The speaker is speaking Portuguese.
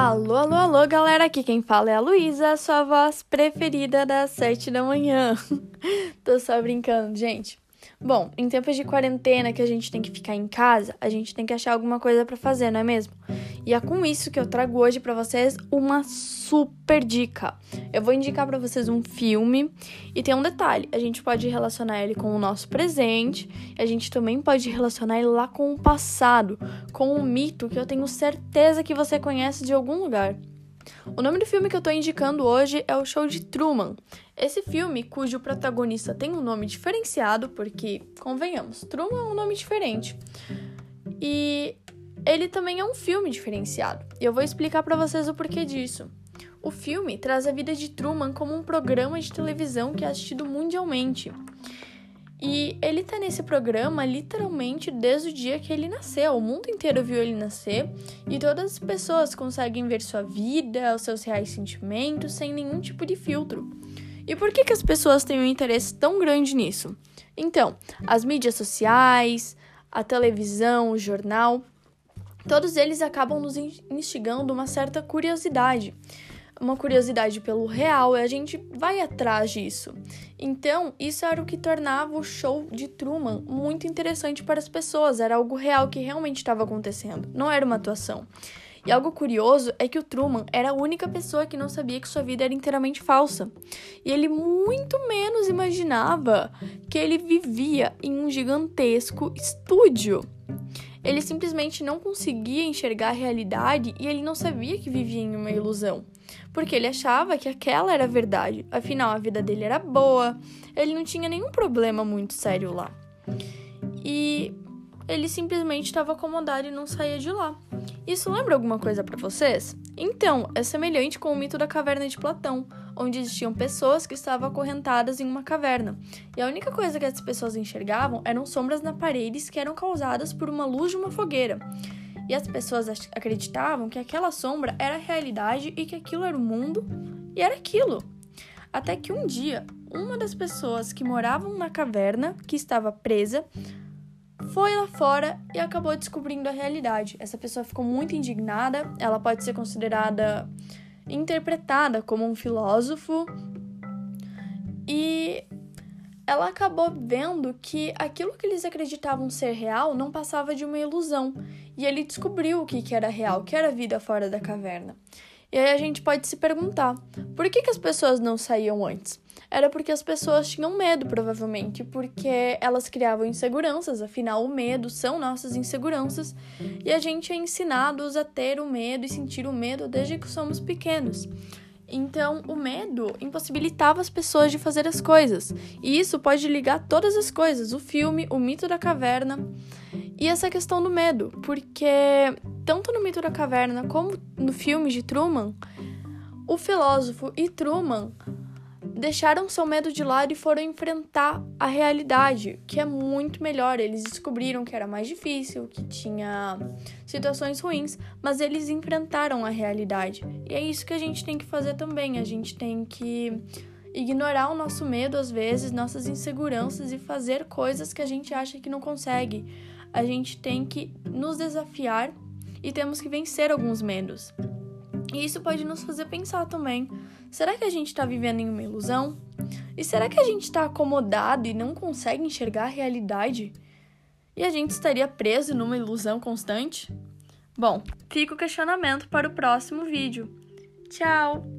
Alô, alô, alô, galera! Aqui quem fala é a Luísa, sua voz preferida das sete da manhã. Tô só brincando, gente. Bom, em tempos de quarentena que a gente tem que ficar em casa, a gente tem que achar alguma coisa para fazer, não é mesmo? E é com isso que eu trago hoje para vocês uma super dica. Eu vou indicar para vocês um filme e tem um detalhe, a gente pode relacionar ele com o nosso presente, a gente também pode relacionar ele lá com o passado, com um mito que eu tenho certeza que você conhece de algum lugar. O nome do filme que eu tô indicando hoje é O Show de Truman. Esse filme, cujo protagonista tem um nome diferenciado, porque, convenhamos, Truman é um nome diferente. E ele também é um filme diferenciado. E eu vou explicar para vocês o porquê disso. O filme traz a vida de Truman como um programa de televisão que é assistido mundialmente. E ele tá nesse programa literalmente desde o dia que ele nasceu. O mundo inteiro viu ele nascer e todas as pessoas conseguem ver sua vida, os seus reais sentimentos sem nenhum tipo de filtro. E por que, que as pessoas têm um interesse tão grande nisso? Então, as mídias sociais, a televisão, o jornal, todos eles acabam nos instigando uma certa curiosidade uma curiosidade pelo real e a gente vai atrás disso. Então, isso era o que tornava o show de Truman muito interessante para as pessoas, era algo real que realmente estava acontecendo, não era uma atuação. E algo curioso é que o Truman era a única pessoa que não sabia que sua vida era inteiramente falsa. E ele muito menos imaginava que ele vivia em um gigantesco estúdio. Ele simplesmente não conseguia enxergar a realidade e ele não sabia que vivia em uma ilusão porque ele achava que aquela era a verdade. Afinal, a vida dele era boa, ele não tinha nenhum problema muito sério lá. E ele simplesmente estava acomodado e não saía de lá. Isso lembra alguma coisa para vocês? Então, é semelhante com o mito da caverna de Platão, onde existiam pessoas que estavam acorrentadas em uma caverna. E a única coisa que as pessoas enxergavam eram sombras na paredes que eram causadas por uma luz de uma fogueira. E as pessoas acreditavam que aquela sombra era a realidade e que aquilo era o mundo e era aquilo. Até que um dia, uma das pessoas que moravam na caverna, que estava presa, foi lá fora e acabou descobrindo a realidade. Essa pessoa ficou muito indignada, ela pode ser considerada interpretada como um filósofo e ela acabou vendo que aquilo que eles acreditavam ser real não passava de uma ilusão. E ele descobriu o que, era real, que era a vida fora da caverna. E aí a gente pode se perguntar: por que, que as pessoas não saíam antes? Era porque as pessoas tinham medo, provavelmente, porque elas criavam inseguranças, afinal, o medo são nossas inseguranças, e a gente é ensinados a ter o medo e sentir o medo desde que somos pequenos. Então, o medo impossibilitava as pessoas de fazer as coisas. E isso pode ligar todas as coisas: o filme, o mito da caverna e essa questão do medo. Porque, tanto no mito da caverna como no filme de Truman, o filósofo e Truman deixaram seu medo de lado e foram enfrentar a realidade, que é muito melhor. Eles descobriram que era mais difícil, que tinha situações ruins, mas eles enfrentaram a realidade. E é isso que a gente tem que fazer também. A gente tem que ignorar o nosso medo às vezes, nossas inseguranças e fazer coisas que a gente acha que não consegue. A gente tem que nos desafiar e temos que vencer alguns medos. E isso pode nos fazer pensar também: será que a gente está vivendo em uma ilusão? E será que a gente está acomodado e não consegue enxergar a realidade? E a gente estaria preso numa ilusão constante? Bom, fica o questionamento para o próximo vídeo. Tchau!